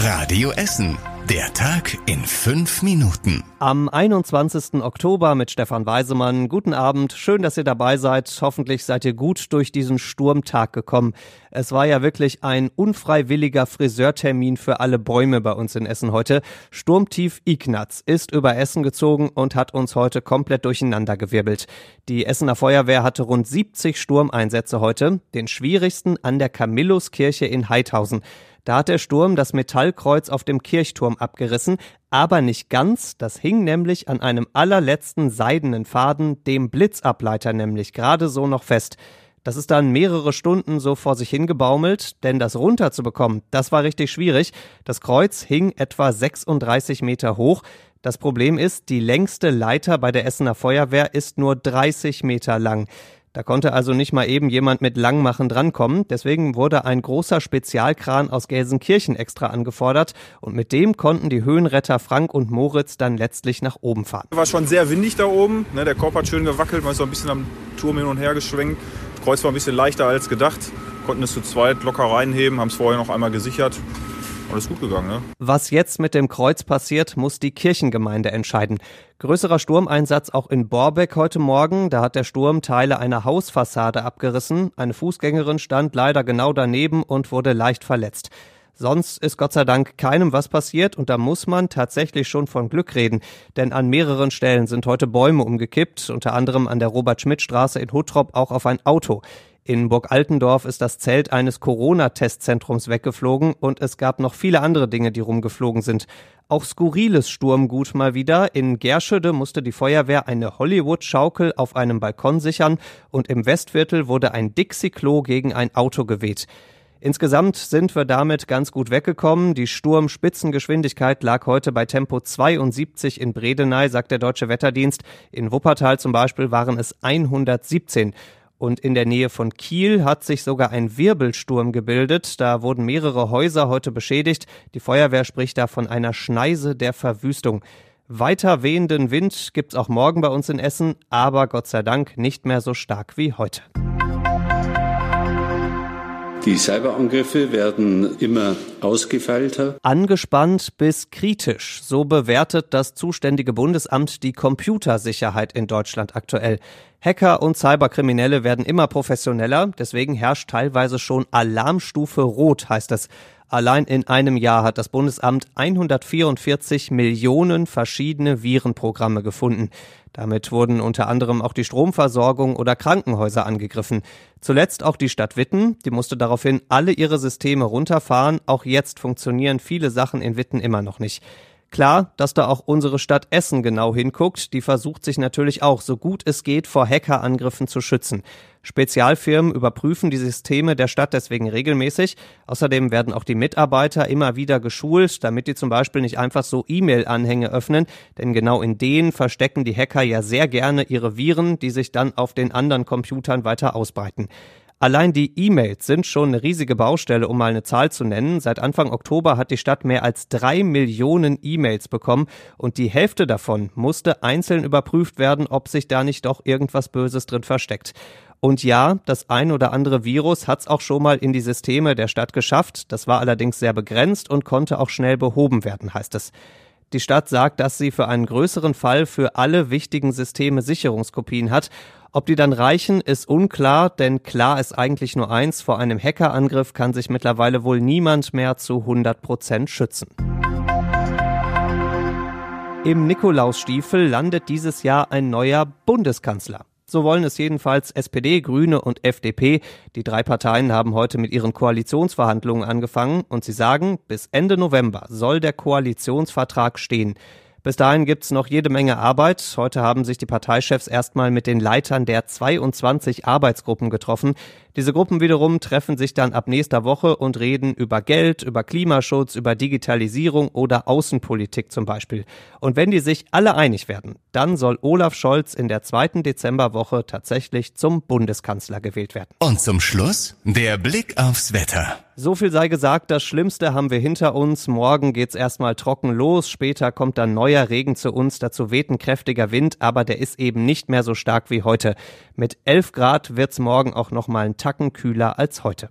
Radio Essen. Der Tag in fünf Minuten. Am 21. Oktober mit Stefan Weisemann. Guten Abend. Schön, dass ihr dabei seid. Hoffentlich seid ihr gut durch diesen Sturmtag gekommen. Es war ja wirklich ein unfreiwilliger Friseurtermin für alle Bäume bei uns in Essen heute. Sturmtief Ignaz ist über Essen gezogen und hat uns heute komplett durcheinandergewirbelt. Die Essener Feuerwehr hatte rund 70 Sturmeinsätze heute. Den schwierigsten an der Camilluskirche in Heidhausen. Da hat der Sturm das Metallkreuz auf dem Kirchturm abgerissen, aber nicht ganz. Das hing nämlich an einem allerletzten seidenen Faden, dem Blitzableiter nämlich, gerade so noch fest. Das ist dann mehrere Stunden so vor sich hingebaumelt, denn das runterzubekommen, das war richtig schwierig. Das Kreuz hing etwa 36 Meter hoch. Das Problem ist, die längste Leiter bei der Essener Feuerwehr ist nur 30 Meter lang. Da konnte also nicht mal eben jemand mit Langmachen drankommen. Deswegen wurde ein großer Spezialkran aus Gelsenkirchen extra angefordert und mit dem konnten die Höhenretter Frank und Moritz dann letztlich nach oben fahren. War schon sehr windig da oben. Ne? Der Korb hat schön gewackelt, man ist so ein bisschen am Turm hin und her geschwenkt. Das Kreuz war ein bisschen leichter als gedacht. Konnten es zu zweit locker reinheben, haben es vorher noch einmal gesichert. Alles gut gegangen, ne? Was jetzt mit dem Kreuz passiert, muss die Kirchengemeinde entscheiden. Größerer Sturmeinsatz auch in Borbeck heute Morgen. Da hat der Sturm Teile einer Hausfassade abgerissen. Eine Fußgängerin stand leider genau daneben und wurde leicht verletzt. Sonst ist Gott sei Dank keinem was passiert und da muss man tatsächlich schon von Glück reden, denn an mehreren Stellen sind heute Bäume umgekippt, unter anderem an der Robert-Schmidt-Straße in Huttrop auch auf ein Auto. In Burg Altendorf ist das Zelt eines Corona-Testzentrums weggeflogen und es gab noch viele andere Dinge, die rumgeflogen sind. Auch skurriles Sturmgut mal wieder. In Gerschede musste die Feuerwehr eine Hollywood-Schaukel auf einem Balkon sichern und im Westviertel wurde ein Dixie-Klo gegen ein Auto geweht. Insgesamt sind wir damit ganz gut weggekommen. Die Sturmspitzengeschwindigkeit lag heute bei Tempo 72 in Bredeney, sagt der Deutsche Wetterdienst. In Wuppertal zum Beispiel waren es 117. Und in der Nähe von Kiel hat sich sogar ein Wirbelsturm gebildet. Da wurden mehrere Häuser heute beschädigt. Die Feuerwehr spricht da von einer Schneise der Verwüstung. Weiter wehenden Wind gibt's auch morgen bei uns in Essen, aber Gott sei Dank nicht mehr so stark wie heute. Die Cyberangriffe werden immer ausgefeilter. Angespannt bis kritisch. So bewertet das zuständige Bundesamt die Computersicherheit in Deutschland aktuell. Hacker und Cyberkriminelle werden immer professioneller, deswegen herrscht teilweise schon Alarmstufe Rot, heißt es. Allein in einem Jahr hat das Bundesamt 144 Millionen verschiedene Virenprogramme gefunden. Damit wurden unter anderem auch die Stromversorgung oder Krankenhäuser angegriffen. Zuletzt auch die Stadt Witten, die musste daraufhin alle ihre Systeme runterfahren. Auch jetzt funktionieren viele Sachen in Witten immer noch nicht. Klar, dass da auch unsere Stadt Essen genau hinguckt, die versucht sich natürlich auch so gut es geht vor Hackerangriffen zu schützen. Spezialfirmen überprüfen die Systeme der Stadt deswegen regelmäßig. Außerdem werden auch die Mitarbeiter immer wieder geschult, damit die zum Beispiel nicht einfach so E-Mail-Anhänge öffnen, denn genau in denen verstecken die Hacker ja sehr gerne ihre Viren, die sich dann auf den anderen Computern weiter ausbreiten. Allein die E-Mails sind schon eine riesige Baustelle, um mal eine Zahl zu nennen. Seit Anfang Oktober hat die Stadt mehr als drei Millionen E-Mails bekommen und die Hälfte davon musste einzeln überprüft werden, ob sich da nicht doch irgendwas Böses drin versteckt. Und ja, das ein oder andere Virus hat es auch schon mal in die Systeme der Stadt geschafft. Das war allerdings sehr begrenzt und konnte auch schnell behoben werden, heißt es. Die Stadt sagt, dass sie für einen größeren Fall für alle wichtigen Systeme Sicherungskopien hat ob die dann reichen, ist unklar, denn klar ist eigentlich nur eins, vor einem Hackerangriff kann sich mittlerweile wohl niemand mehr zu 100 Prozent schützen. Im Nikolausstiefel landet dieses Jahr ein neuer Bundeskanzler. So wollen es jedenfalls SPD, Grüne und FDP. Die drei Parteien haben heute mit ihren Koalitionsverhandlungen angefangen und sie sagen, bis Ende November soll der Koalitionsvertrag stehen. Bis dahin gibt's noch jede Menge Arbeit. Heute haben sich die Parteichefs erstmal mit den Leitern der 22 Arbeitsgruppen getroffen. Diese Gruppen wiederum treffen sich dann ab nächster Woche und reden über Geld, über Klimaschutz, über Digitalisierung oder Außenpolitik zum Beispiel. Und wenn die sich alle einig werden, dann soll Olaf Scholz in der zweiten Dezemberwoche tatsächlich zum Bundeskanzler gewählt werden. Und zum Schluss der Blick aufs Wetter. So viel sei gesagt, das Schlimmste haben wir hinter uns. Morgen geht's erstmal trocken los, später kommt dann neuer Regen zu uns, dazu weht ein kräftiger Wind, aber der ist eben nicht mehr so stark wie heute. Mit 11 Grad wird's morgen auch noch mal ein Tacken kühler als heute.